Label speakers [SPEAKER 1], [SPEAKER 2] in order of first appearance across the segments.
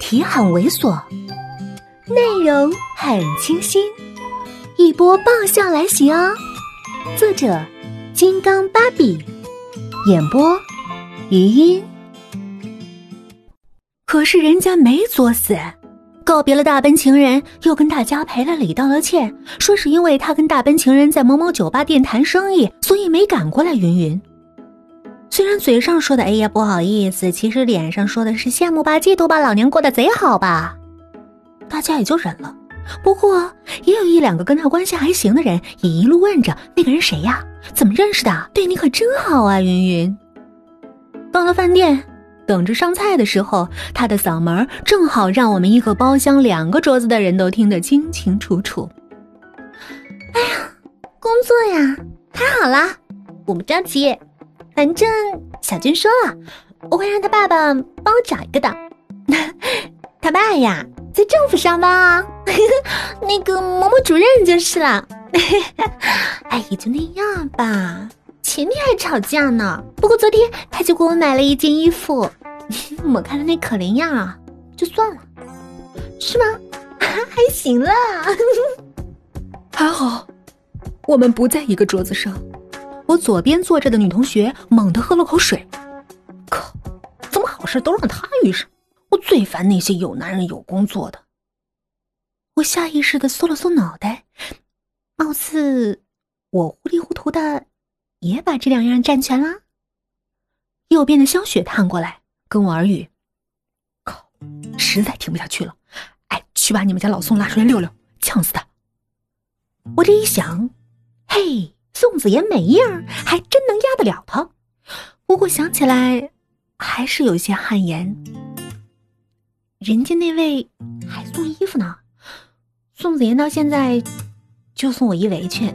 [SPEAKER 1] 题很猥琐，内容很清新，一波爆笑来袭哦！作者：金刚芭比，演播：余音。可是人家没作死，告别了大奔情人，又跟大家赔了礼道了歉，说是因为他跟大奔情人在某某酒吧店谈生意，所以没赶过来。云云。虽然嘴上说的“哎呀不好意思”，其实脸上说的是羡慕吧、嫉妒吧，老娘过得贼好吧，大家也就忍了。不过也有一两个跟他关系还行的人，也一路问着那个人谁呀？怎么认识的？对你可真好啊，云云。到了饭店，等着上菜的时候，他的嗓门正好让我们一个包厢两个桌子的人都听得清清楚楚。哎呀，工作呀，太好啦，我们张琪。反正小军说了，我会让他爸爸帮我找一个的。他爸呀，在政府上班啊，那个某某主任就是了。哎，也就那样吧。前天还吵架呢，不过昨天他就给我买了一件衣服。我看他那可怜样啊，就算了，是吗？还行啦，
[SPEAKER 2] 还好，我们不在一个桌子上。我左边坐着的女同学猛地喝了口水，靠！怎么好事都让她遇上？我最烦那些有男人有工作的。
[SPEAKER 1] 我下意识的缩了缩脑袋，貌似我糊里糊涂的也把这两样占全了。右边的萧雪探过来跟我耳语：“
[SPEAKER 2] 靠！实在听不下去了，哎，去把你们家老宋拉出来溜溜，呛死他！”
[SPEAKER 1] 我这一想，嘿。宋子妍没样，还真能压得了他。不过想起来，还是有些汗颜。人家那位还送衣服呢，宋子妍到现在就送我一围裙，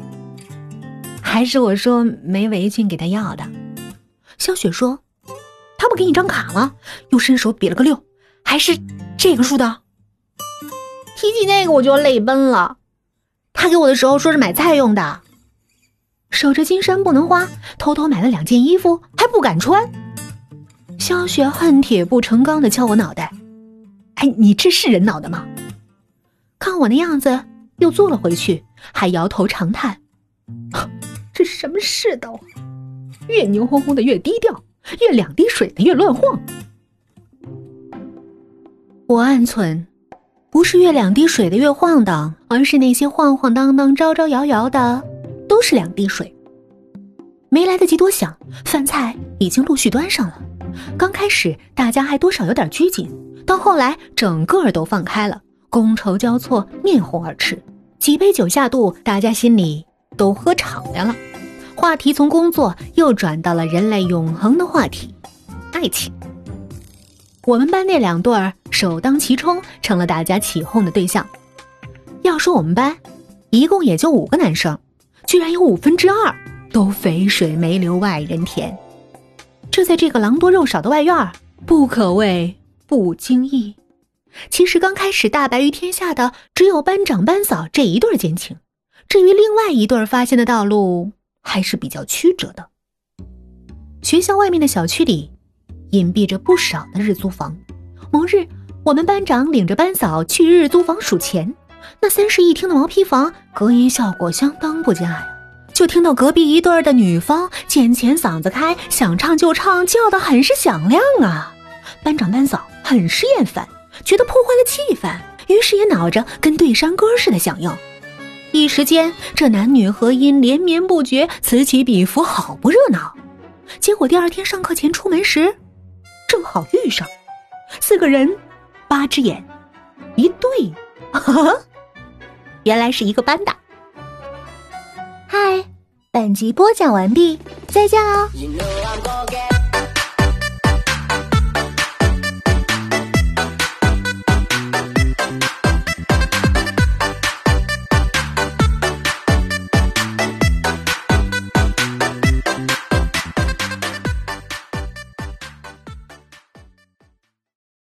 [SPEAKER 1] 还是我说没围裙给他要的。
[SPEAKER 2] 萧雪说：“他不给你张卡吗？又伸手比了个六，还是这个数的。”
[SPEAKER 1] 提起那个我就泪奔了。他给我的时候说是买菜用的。守着金山不能花，偷偷买了两件衣服还不敢穿。萧雪恨铁不成钢的敲我脑袋：“
[SPEAKER 2] 哎，你这是人脑的吗？”
[SPEAKER 1] 看我那样子，又坐了回去，还摇头长叹：“
[SPEAKER 2] 这什么世道？越牛哄哄的越低调，越两滴水的越乱晃。”
[SPEAKER 1] 我暗忖，不是越两滴水的越晃荡，而是那些晃晃荡荡、招招摇摇的。都是两滴水，没来得及多想，饭菜已经陆续端上了。刚开始大家还多少有点拘谨，到后来整个都放开了，觥筹交错，面红耳赤。几杯酒下肚，大家心里都喝敞亮了。话题从工作又转到了人类永恒的话题——爱情。我们班那两对儿首当其冲，成了大家起哄的对象。要说我们班，一共也就五个男生。居然有五分之二都肥水没流外人田，这在这个狼多肉少的外院不可谓不经意。其实刚开始大白于天下的只有班长班嫂这一对奸情，至于另外一对发现的道路还是比较曲折的。学校外面的小区里隐蔽着不少的日租房。某日，我们班长领着班嫂去日租房数钱。那三室一厅的毛坯房隔音效果相当不佳呀，就听到隔壁一对儿的女方见钱嗓子开，想唱就唱，叫的很是响亮啊。班长班嫂很是厌烦，觉得破坏了气氛，于是也恼着跟对山歌似的响应。一时间，这男女合音连绵不绝，此起彼伏，好不热闹。结果第二天上课前出门时，正好遇上四个人，八只眼，一对，哈。原来是一个班的。嗨，本集播讲完毕，再见哦。